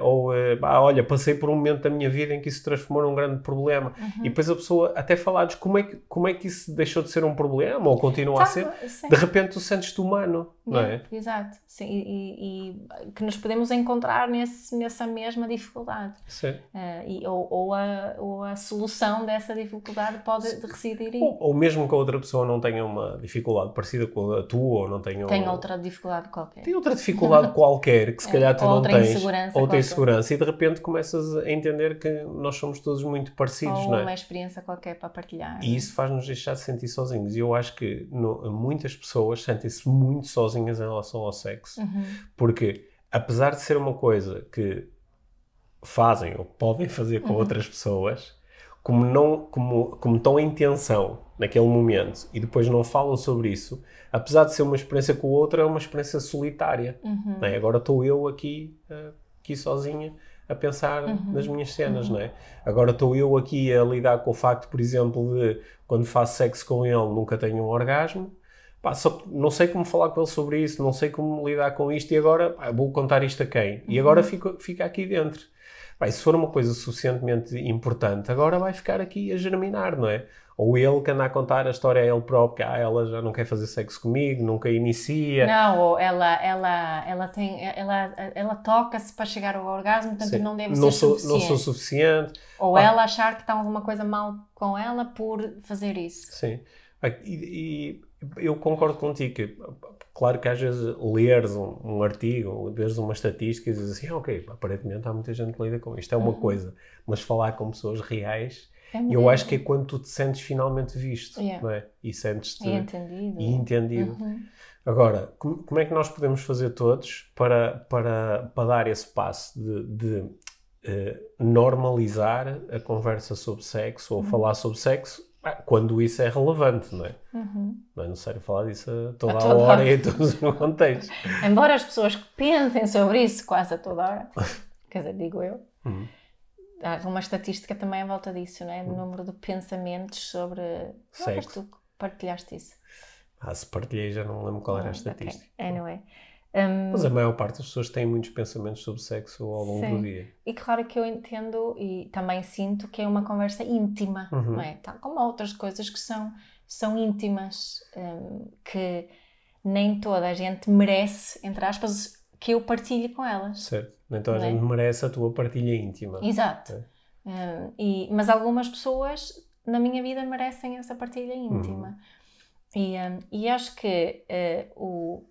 ou uh, olha, passei por um momento da minha vida em que isso se transformou num grande problema. Uhum. E depois a pessoa até falares como é, que, como é que isso deixou de ser um problema, ou continua a ser, de repente tu sentes-te humano, não é? Exato, sim, e, e, que nos podemos encontrar nesse, nessa mesma dificuldade. Sim. Uh, e, ou, ou, a, ou a solução dessa dificuldade pode residir aí. Ou, ou mesmo que a outra pessoa não tenha uma dificuldade parecida com a tua, ou não tenha... Tem outra dificuldade qualquer. Tem outra dificuldade qualquer, que se é, calhar tu não tens. Insegurança ou tens segurança, e de repente começas a entender que nós somos todos muito parecidos, ou não é? uma experiência qualquer para partilhar. E isso faz-nos deixar de sentir sozinhos. E eu acho que no, muitas pessoas sentem-se muito sozinhas em relação ao sexo. Uhum. Porque, apesar de ser uma coisa que fazem ou podem fazer com uhum. outras pessoas, como, não, como, como estão em tensão naquele momento e depois não falam sobre isso, apesar de ser uma experiência com o outro, é uma experiência solitária. Uhum. É? Agora estou eu aqui, uh, aqui sozinha a pensar uhum. nas minhas cenas, uhum. não é? Agora estou eu aqui a lidar com o facto, por exemplo, de quando faço sexo com ele nunca tenho um orgasmo. Pá, só, não sei como falar com ele sobre isso, não sei como lidar com isto e agora pá, vou contar isto a quem? E agora uhum. fico, fica aqui dentro. Bem, se for uma coisa suficientemente importante, agora vai ficar aqui a germinar, não é? Ou ele que anda a contar a história a ele próprio, que ah, ela já não quer fazer sexo comigo, nunca inicia. Não, ou ela, ela, ela, tem, ela, ela toca-se para chegar ao orgasmo, portanto Sim. não deve não ser sou, suficiente. Não sou suficiente. Ou ah. ela achar que está alguma coisa mal com ela por fazer isso. Sim. E, e eu concordo contigo que Claro que às vezes leres um, um artigo, veres uma estatística e dizes assim, ah, ok, aparentemente há muita gente que lida com isto, é uma uhum. coisa, mas falar com pessoas reais, é eu acho que é quando tu te sentes finalmente visto, yeah. não é? E sentes-te... E entendido. E entendido. Uhum. Agora, como, como, é que nós podemos fazer todos para, para, para dar esse passo de, de uh, normalizar a conversa sobre sexo ou uhum. falar sobre sexo ah, quando isso é relevante, não é? Uhum. Não é necessário falar disso a toda a, toda hora e em todos os contextos. Embora as pessoas pensem sobre isso quase a toda hora, quer dizer, digo eu, uhum. Há uma estatística também à volta disso, não é? Do uhum. número de pensamentos sobre. Sexo. Tu partilhaste isso. Ah, se partilhei já não lembro qual era a estatística. Okay. Anyway. Um, Mas a maior parte das pessoas tem muitos pensamentos sobre sexo ao longo sim. do dia. E claro que eu entendo e também sinto que é uma conversa íntima, uhum. não é? Tal como outras coisas que são, são íntimas, um, que nem toda a gente merece, entre aspas, que eu partilhe com elas. Certo. Toda a é? gente merece a tua partilha íntima. Exato. É. Um, e, mas algumas pessoas na minha vida merecem essa partilha íntima. Uhum. E, e acho que uh, o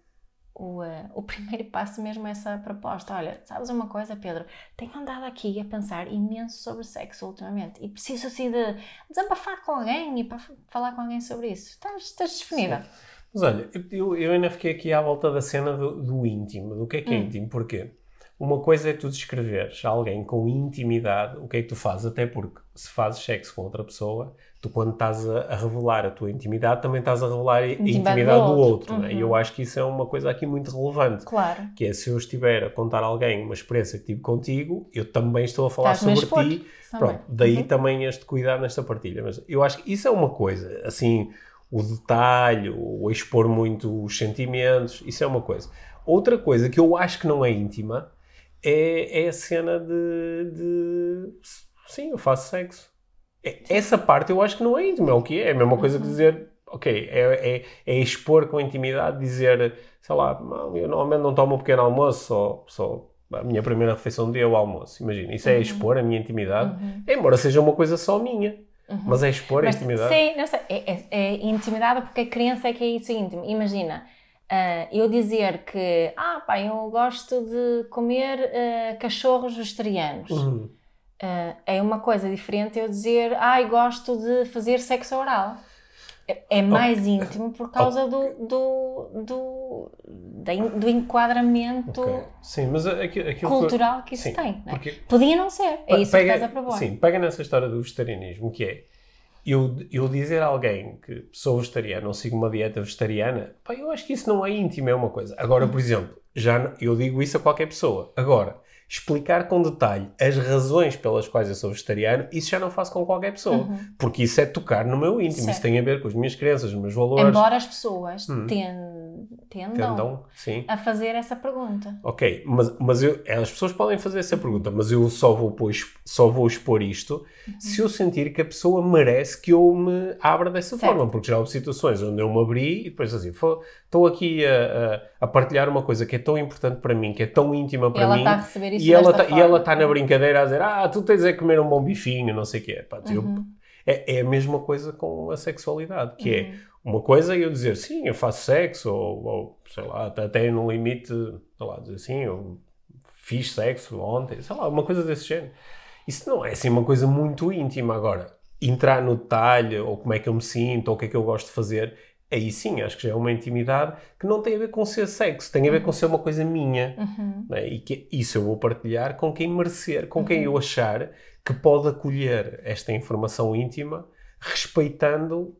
o, uh, o primeiro passo mesmo é essa proposta. Olha, sabes uma coisa, Pedro? Tenho andado aqui a pensar imenso sobre sexo ultimamente e preciso assim de desabafar com alguém e para falar com alguém sobre isso. Estás, estás disponível? Sim. Mas olha, eu, eu ainda fiquei aqui à volta da cena do, do íntimo. Do que é que é hum. íntimo? Porquê? Uma coisa é tu descreveres a alguém com intimidade o que é que tu fazes, até porque se fazes sexo com outra pessoa, tu quando estás a, a revelar a tua intimidade, também estás a revelar a intimidade, do outro. Do outro uhum. né? E eu acho que isso é uma coisa aqui muito relevante. Claro. Que é se eu estiver a contar a alguém uma experiência que tive contigo, eu também estou a falar estás sobre ti. Pronto, daí uhum. também este cuidado nesta partilha. Mas eu acho que isso é uma coisa, assim, o detalhe, o expor muito os sentimentos, isso é uma coisa. Outra coisa que eu acho que não é íntima é, é a cena de, de. Sim, eu faço sexo. É, essa parte eu acho que não é íntimo, é o que é. É a mesma coisa que uhum. dizer, ok, é, é, é, expor com intimidade, dizer, sei lá, eu normalmente não tomo um pequeno almoço, só, só a minha primeira refeição do dia é o almoço. Imagina, isso é uhum. expor a minha intimidade, uhum. embora seja uma coisa só minha. Uhum. Mas é expor Mas, a intimidade? Sim, não sei. É, é, é, intimidade porque a crença é que é isso íntimo. Imagina, uh, eu dizer que, ah, pá, eu gosto de comer uh, cachorros vegetarianos. Uhum. Uh, é uma coisa diferente eu dizer, ah, eu gosto de fazer sexo oral. É, mais okay. íntimo por causa okay. do, do, do, do enquadramento okay. sim, mas aquilo, aquilo cultural que, isso sim, tem. Não é? Podia não ser, é isso pega, que estás a propor. Sim, pega nessa história do vegetarianismo, que é eu, eu dizer a alguém que sou vegetariano ou sigo uma dieta vegetariana, pá, eu acho que isso não é íntimo, é uma coisa. Agora, por exemplo, já eu digo isso a qualquer pessoa. Agora, explicar com detalhe as razões pelas quais eu sou vegetariano, isso já não faço com qualquer pessoa. Uhum. Porque isso é tocar no meu íntimo, certo. isso tem a ver com as minhas crenças, os meus valores. Embora as pessoas hum. Tendam, tendam a fazer essa pergunta. Ok, mas, mas eu, as pessoas podem fazer essa pergunta, mas eu só vou, pois, só vou expor isto uhum. se eu sentir que a pessoa merece que eu me abra dessa certo. forma, porque já houve situações onde eu me abri e depois assim, estou aqui a, a, a, partilhar uma coisa que é tão importante para mim, que é tão íntima para ela mim. Está a receber isso e ela tá, e ela está na brincadeira a dizer, ah, tu tens é que comer um bom bifinho, não sei o quê. Pá, uhum. eu, é, é, a mesma coisa com a sexualidade, que é uhum. é uma coisa é eu dizer, sim, eu faço sexo, ou, ou sei lá, até no limite, sei lá, dizer assim, eu fiz sexo ontem, sei lá, uma coisa desse género. Isso não é assim uma coisa muito íntima. Agora, entrar no detalhe, ou como é que eu me sinto, ou o que é que eu gosto de fazer, aí sim, acho que já é uma intimidade que não tem a ver com ser sexo, tem a ver com ser uma coisa minha. Uhum. Né? E que isso eu vou partilhar com quem merecer, com quem uhum. eu achar que pode acolher esta informação íntima, respeitando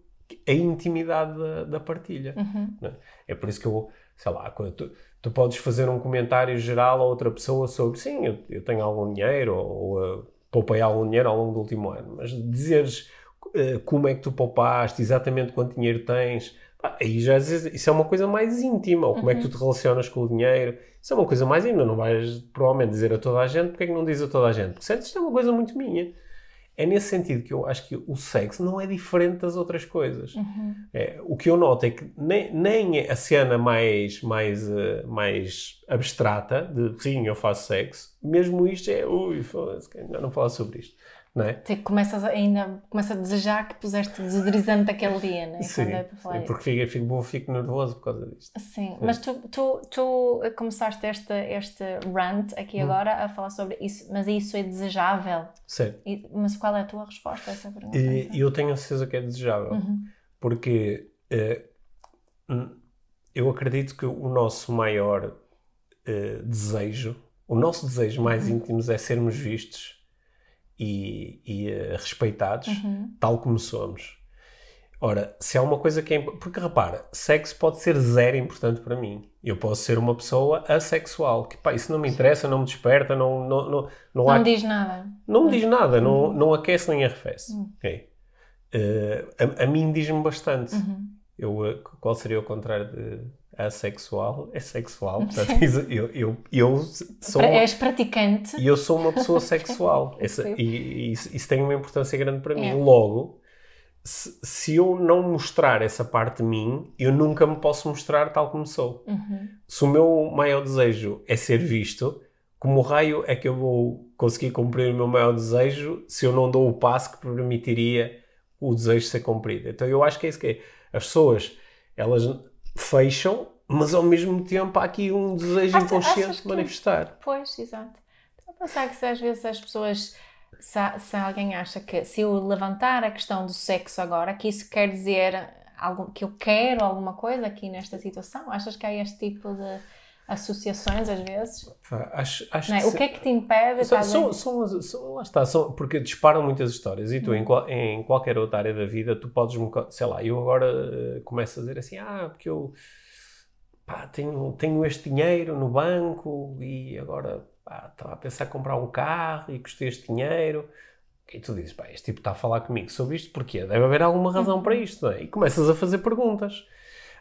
a intimidade da, da partilha. Uhum. Né? É por isso que eu, sei lá, tu, tu podes fazer um comentário geral a outra pessoa sobre sim, eu, eu tenho algum dinheiro ou, ou uh, poupei algum dinheiro ao longo do último ano, mas dizeres uh, como é que tu poupaste, exatamente quanto dinheiro tens, aí já isso é uma coisa mais íntima, ou como uhum. é que tu te relacionas com o dinheiro, isso é uma coisa mais íntima, não vais provavelmente dizer a toda a gente, porque é que não diz a toda a gente? Porque sentes isto é uma coisa muito minha. É nesse sentido que eu acho que o sexo não é diferente das outras coisas. Uhum. É, o que eu noto é que nem, nem a cena mais, mais, uh, mais abstrata, de sim, eu faço sexo, mesmo isto é, ui, foda-se, não falar sobre isto não é? Começas a, ainda começa a desejar que puseste desodorizante aquele dia, não é? Sim, é porque fico, fico, fico nervoso por causa disto. Sim, é. mas tu, tu, tu começaste este, este rant aqui hum. agora a falar sobre isso, mas isso é desejável? Sim. E, mas qual é a tua resposta a essa pergunta? E, eu tenho a certeza que é desejável, uhum. porque uh, eu acredito que o nosso maior uh, desejo, o nosso desejo mais uhum. íntimo é sermos vistos e, e uh, respeitados, uhum. tal como somos. Ora, se há uma coisa que é. Porque repara, sexo pode ser zero importante para mim. Eu posso ser uma pessoa assexual, que pá, isso não me interessa, não me desperta, não. Não, não, não, há... diz nada. Não me diz nada, uhum. não, não aquece nem arrefece. Uhum. Okay. Uh, a, a, mim diz-me bastante. Uhum. Eu, qual seria o contrário de assexual é sexual. Portanto, eu, eu, eu sou. Uma, És praticante. E eu sou uma pessoa sexual. Essa, e, e isso, isso, tem uma importância grande para mim. É. Logo, se, se, eu não mostrar essa parte de mim, eu nunca me posso mostrar tal como sou. Uhum. Se o meu maior desejo é ser visto, como raio é que eu vou conseguir cumprir o meu maior desejo se eu não dou o passo que permitiria o desejo ser cumprido? Então eu acho que é isso que é. As pessoas, elas fecham, mas ao mesmo tempo há aqui um desejo inconsciente de manifestar. Pois, exato. Estou a pensar que se às vezes as pessoas, se, se, alguém acha que se eu levantar a questão do sexo agora, que isso quer dizer algo, que eu quero alguma coisa aqui nesta situação, achas que há este tipo de associações às vezes? acho, acho é? que o que é que te impede? São, são, são, são, lá está, são, porque disparam muitas histórias e tu hum. em, em, qualquer outra área da vida tu podes, sei lá, eu agora uh, começo a dizer assim, ah, porque eu pá, tenho, tenho este dinheiro no banco e agora pá, estava a pensar em comprar um carro e custei este dinheiro. E tu dizes, pá, este tipo está a falar comigo sobre isto, porquê? Deve haver alguma razão para uhum. isto, não é? E começas a fazer perguntas.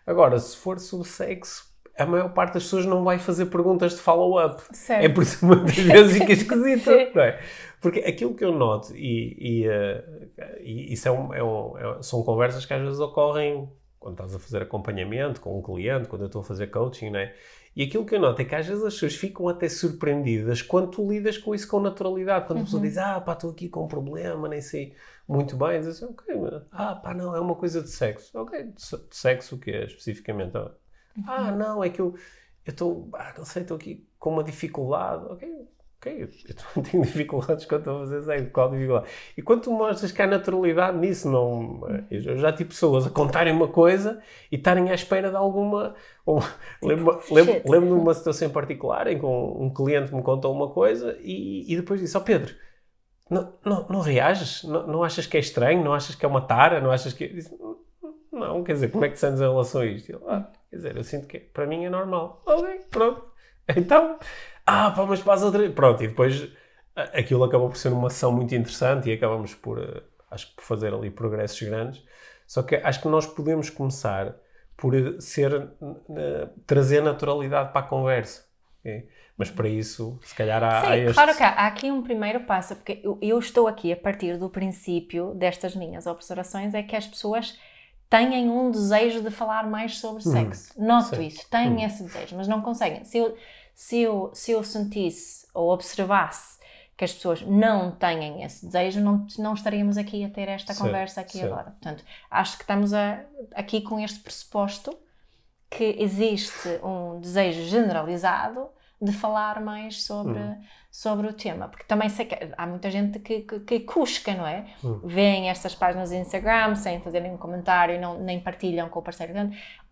Agora, se for sobre sexo, a maior parte das pessoas não vai fazer perguntas de follow-up. É por isso muitas vezes fica esquisito. não é? Porque aquilo que eu noto, e, e, uh, e isso é um, é um, é, são conversas que às vezes ocorrem quando estás a fazer acompanhamento com um cliente, quando eu estou a fazer coaching, né? E aquilo que eu noto é que às vezes as pessoas ficam até surpreendidas quando tu lidas com isso com naturalidade. Quando a pessoa diz, ah, pá, estou aqui com um problema, nem sei muito bem. Diz assim, ok, mas, ah, pá, não, é uma coisa de sexo. Ok, de sexo o que é especificamente? Ah, não, é que eu estou, ah, não sei, estou aqui com uma dificuldade. Ok, ok, eu, eu tenho dificuldades quando estou a fazer sexo. Qual dificuldade? E quando tu mostras que há naturalidade nisso, não. Eu já tive pessoas a contarem uma coisa e estarem à espera de alguma. Um, lembro-me lembro, lembro de uma situação em particular em que um, um, cliente me contou uma coisa e, e depois disse: Ó oh Pedro, não, não, não reages? Não, não achas que é estranho? Não achas que é uma tara? Não achas que. Disse, não, quer dizer, como é que te sentes em relação a isto? Eu, ah, quer dizer, eu sinto que para mim é normal. Ok, pronto. Então, ah, pá, mas passa outra Pronto, e depois aquilo acabou por ser uma ação muito interessante e acabamos por, eh, acho que por fazer ali progressos grandes. Só que acho que nós podemos começar por eh, ser, trazer naturalidade para a conversa. Okay? Mas para isso, se calhar há, Sim, há este... claro que há, há, aqui um primeiro passo, porque eu, eu, estou aqui a partir do princípio destas minhas observações, é que as pessoas têm um desejo de falar mais sobre hum, sexo. Noto isso, têm hum. esse desejo, mas não conseguem. Se eu, se eu, se eu sentisse ou observasse que as pessoas não têm esse desejo, não, não estaríamos aqui a ter esta conversa aqui agora. Portanto, acho que estamos a, aqui com este pressuposto que existe um desejo generalizado de falar mais sobre, hum. sobre o tema. Porque também sei que há muita gente que, que, que cusca, não é? Hum. Vêem estas páginas do Instagram sem fazer nenhum comentário, não, nem partilham com o parceiro.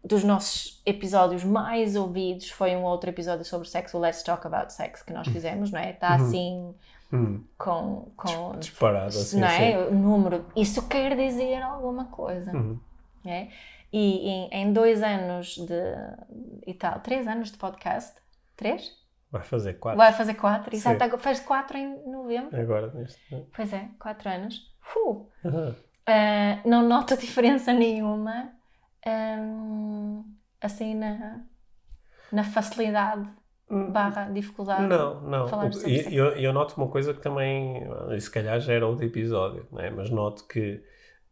Dos nossos episódios mais ouvidos foi um outro episódio sobre sexo, o Let's Talk About Sex, que nós hum. fizemos, não é? Está uhum. assim. Hum. Com, com disparado assim, não é? o número isso quer dizer alguma coisa uhum. é? e em, em, dois anos de e tal três anos de podcast três Vai fazer quatro. Vai fazer quatro, exato. Faz quatro em novembro. Agora, neste. Né? Pois é, quatro anos. Uh, não noto diferença nenhuma um, assim na, na facilidade hum, barra dificuldade. Não, não. E, eu, eu noto uma coisa que também, se calhar já era outro episódio, né? mas noto que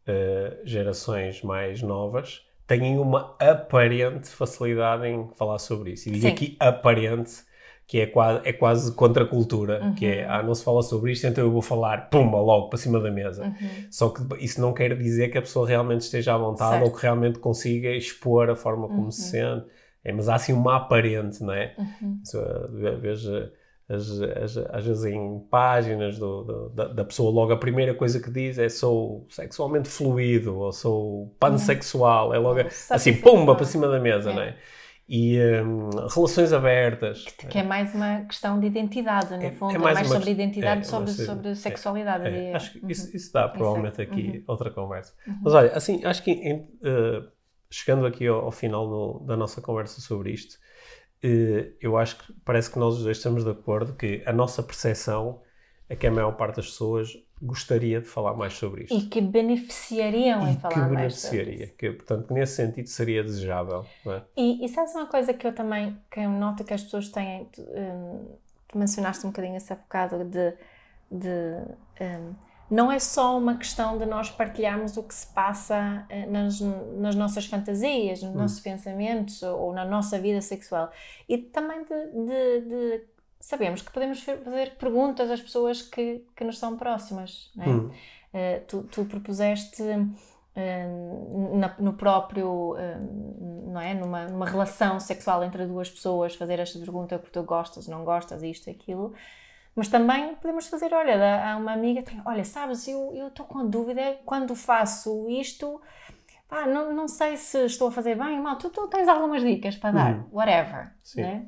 uh, gerações mais novas têm uma aparente facilidade em falar sobre isso. E digo aqui aparente que é quase, é quase contra a cultura, uhum. que é, ah, não se fala sobre isto, então eu vou falar, pumba, logo para cima da mesa. Uhum. Só que isso não quer dizer que a pessoa realmente esteja à vontade certo. ou que realmente consiga expor a forma como uhum. se sente. É, mas há assim uma aparente, não é? Uhum. Veja, às, vezes em páginas do, do, da, da, pessoa, logo a primeira coisa que diz é sou sexualmente fluido ou sou pansexual, é logo assim, pumba, para cima da mesa, é. não é? E um, relações abertas. Que, que, é mais uma questão de identidade, no é, fundo, é mais, é mais sobre identidade, é, sobre, sobre é, sexualidade. É, acho que uhum. isso, isso dá provavelmente Exato. aqui uhum. outra conversa. Uhum. Mas olha, assim, acho que em, uh, chegando aqui ao, ao final no, da nossa conversa sobre isto, uh, eu acho que parece que nós os dois estamos de acordo que a nossa percepção é que a maior parte das pessoas gostaria de falar mais sobre isto. E que beneficiariam e em falar que beneficiaria, que, portanto, nesse sentido seria desejável. É? E, e sabes uma coisa que eu também que eu noto que as pessoas têm, tu, um, tu mencionaste um bocadinho esse bocado de, de um, não é só uma questão de nós partilharmos o que se passa eh, nas, nas nossas fantasias, nos hum. nossos pensamentos ou, ou, na nossa vida sexual, e também de, de, de sabemos que podemos fazer perguntas às pessoas que, que nos são próximas. Não é? Hum. Uh, tu, tu, propuseste uh, na, no próprio, uh, não é? Numa, numa, relação sexual entre duas pessoas, fazer esta pergunta porque tu gostas, não gostas, isto, aquilo. Mas também podemos fazer, olha, há uma amiga tem, olha, sabes, eu estou com a dúvida quando faço isto, não, não sei se estou a fazer bem ou mal, tu, tu tens algumas dicas para dar, hum. whatever, Sim. Né?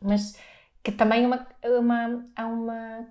Mas que também é uma, uma, há uma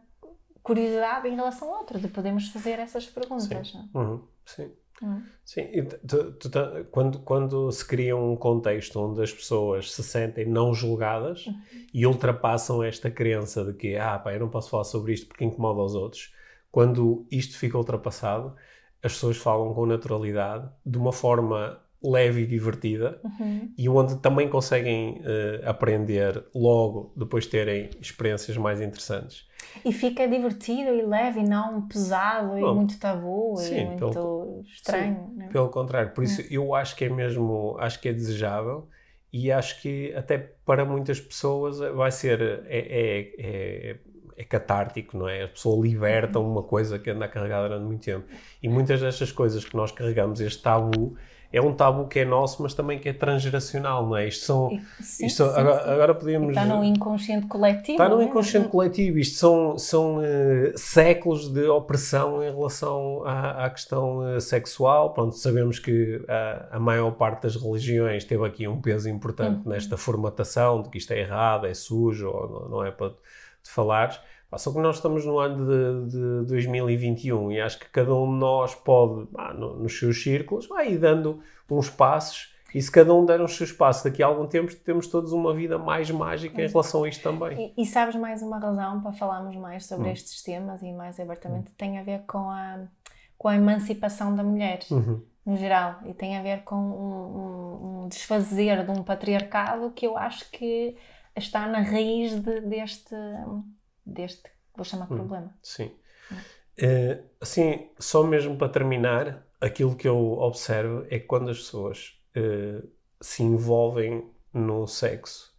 curiosidade em relação ao outro, de podermos fazer essas perguntas. Sim. Uhum. Sim. Uhum. Sim. E tu, tu, tu, quando, quando se cria um contexto onde as pessoas se sentem não julgadas uhum. e ultrapassam esta crença de que, ah, pá, eu não posso falar sobre isto porque incomoda os outros, quando isto fica ultrapassado, as pessoas falam com naturalidade, de uma forma leve e divertida uhum. e onde também conseguem uh, aprender logo depois de terem experiências mais interessantes. E fica divertido e leve e não pesado Bom, e muito tabu sim, e muito pelo, estranho. Sim, né? Pelo contrário, por isso é. eu acho que é mesmo, acho que é desejável e acho que até para muitas pessoas vai ser é, é, é, é catártico, não é? A pessoa liberta uma coisa que anda carregada durante muito tempo. E muitas destas coisas que nós carregamos, este tabu, é um tabu que é nosso, mas também que é transgeracional, não é? Isto são. Sim, isto, sim, agora, sim. agora podemos. Está no inconsciente coletivo. Está no não é? inconsciente coletivo. Isto são, são eh, séculos de opressão em relação à, à questão eh, sexual. Pronto, sabemos que a, a maior parte das religiões teve aqui um peso importante Uhum. nesta formatação de que isto é errado, é sujo, ou não, não é para te falares. Só que nós estamos no ano de, de 2021 e acho que cada um de nós pode, ah, no- nos seus círculos, vai dando uns passos. E se cada um der os seus passos, daqui a algum tempo temos todos uma vida mais mágica em relação a isto também. E, e sabes mais uma razão para falarmos mais sobre Hum. estes temas e mais abertamente tem a ver com a, com a emancipação da mulher Uhum. no geral e tem a ver com um, um- um desfazer de um patriarcado que eu acho que está na raiz de- deste deste vou chamar Hum. problema Sim. Eh, assim, só mesmo para terminar, aquilo que eu observo é que quando as pessoas eh, se envolvem no sexo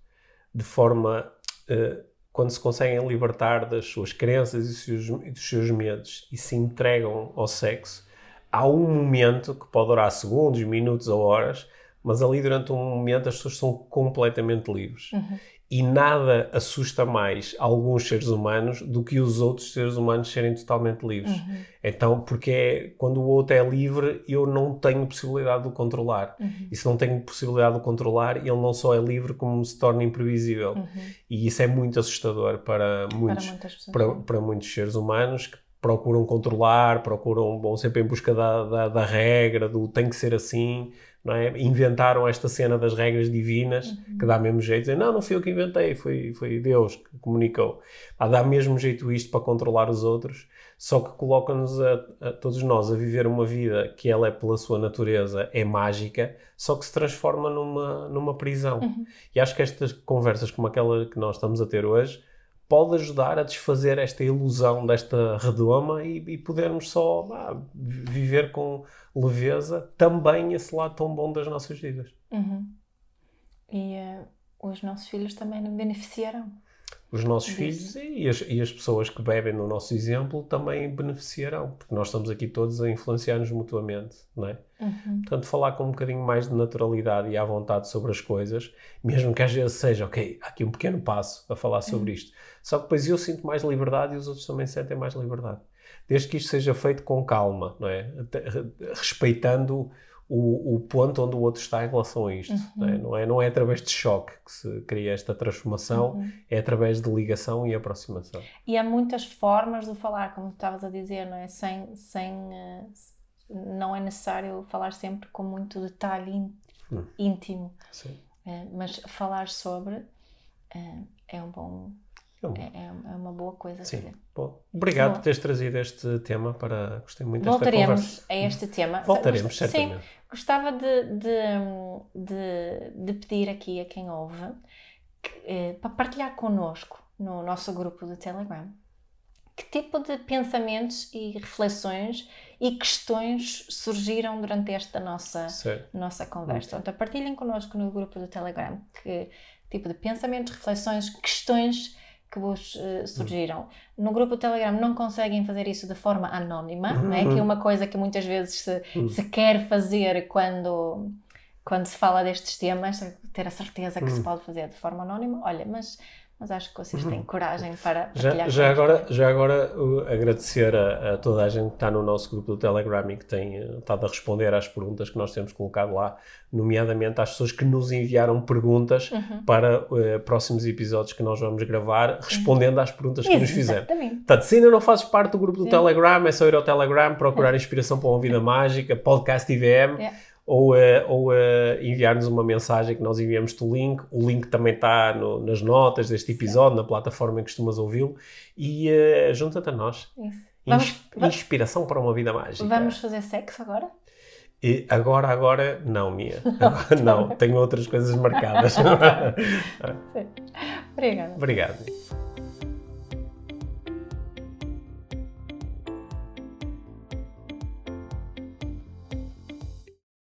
de forma. eh, quando se conseguem libertar das suas crenças e dos seus, dos seus medos e se entregam ao sexo, há um momento que pode durar segundos, minutos ou horas, mas ali durante um momento as pessoas são completamente livres. Uhum. E nada assusta mais alguns seres humanos do que os outros seres humanos serem totalmente livres. Uhum. Então, porque é, quando o outro é livre, eu não tenho possibilidade de o controlar. Uhum. E se não tenho possibilidade de o controlar, ele não só é livre, como se torna imprevisível. Uhum. E isso é muito assustador para muitos, para para, para muitos seres humanos que procuram controlar, procuram, vão sempre em busca da, da, da regra, do tem que ser assim, é? Inventaram esta cena das regras divinas, Uhum. que dá mesmo jeito dizer, não, não fui eu que inventei, foi, foi Deus que comunicou. Ah, dá mesmo jeito isto para controlar os outros, só que coloca-nos a, a todos nós a viver uma vida que ela é pela sua natureza, é mágica, só que se transforma numa, numa prisão. Uhum. E acho que estas conversas como aquela que nós estamos a ter hoje pode ajudar a desfazer esta ilusão desta redoma e, e podermos só viver com leveza também esse lado tão bom das nossas vidas. Uhum. e eh, os nossos filhos também beneficiarão Os nossos filhos e as, e as pessoas que bebem no nosso exemplo também beneficiarão, porque nós estamos aqui todos a influenciar-nos mutuamente, não é? Uhum. Portanto, falar com um bocadinho mais de naturalidade e à vontade sobre as coisas, mesmo que às vezes seja, ok, há aqui um pequeno passo a falar sobre isto. Só que depois eu sinto mais liberdade e os outros também sentem mais liberdade. Desde que isto seja feito com calma, não é? Respeitando o, o ponto onde o outro está em relação a isto. Não, é? Não, é, não é através de choque que se cria esta transformação, Uhum. é através de ligação e aproximação. E há muitas formas de falar, como tu estavas a dizer, não é? Sem, sem, eh, não é necessário falar sempre com muito detalhe Hum. íntimo, Sim. eh, mas falar sobre eh, é um bom, É um- é, é- é uma boa coisa Sim. fazer. Bom, obrigado Boa. por teres trazido este tema para. Gostei muito desta conversa. Voltaremos a este tema. Voltaremos, Sim, certamente. Gostava de, de, de, de pedir aqui a quem ouve que, eh, para partilhar connosco no nosso grupo de Telegram que tipo de pensamentos e reflexões e questões surgiram durante esta nossa, Certo. nossa conversa. Então, partilhem connosco no grupo do Telegram que tipo de pensamentos, reflexões, questões que vos eh, surgiram. No grupo Telegram não conseguem fazer isso de forma anónima, não é? que é uma coisa que muitas vezes se, Uhum. se quer fazer quando, quando se fala destes temas, ter a certeza que se Uhum. pode fazer de forma anónima. Olha, mas, mas acho que vocês têm coragem para Já, já agora, já agora uh, agradecer a, a toda a gente que está no nosso grupo do Telegram e que tem uh, estado a responder às perguntas que nós temos colocado lá, nomeadamente às pessoas que nos enviaram perguntas Uhum. para uh, próximos episódios que nós vamos gravar, respondendo às perguntas que nos fizeram. Portanto, se ainda não fazes parte do grupo do Sim. Telegram, é só ir ao Telegram, procurar inspiração para uma vida mágica, podcast IVM, Yeah. Ou, eh, ou eh, enviar-nos uma mensagem que nós enviamos-te o link. O link também está no- nas notas deste episódio, na plataforma em que costumas ouvi-lo. E eh, junta-te a nós. Isso. Vamos, Inspiração para uma vida mágica. vamos fazer sexo agora? E agora, agora, não, Mia. Agora, não, tenho outras coisas marcadas. Sim. Obrigada. Obrigado.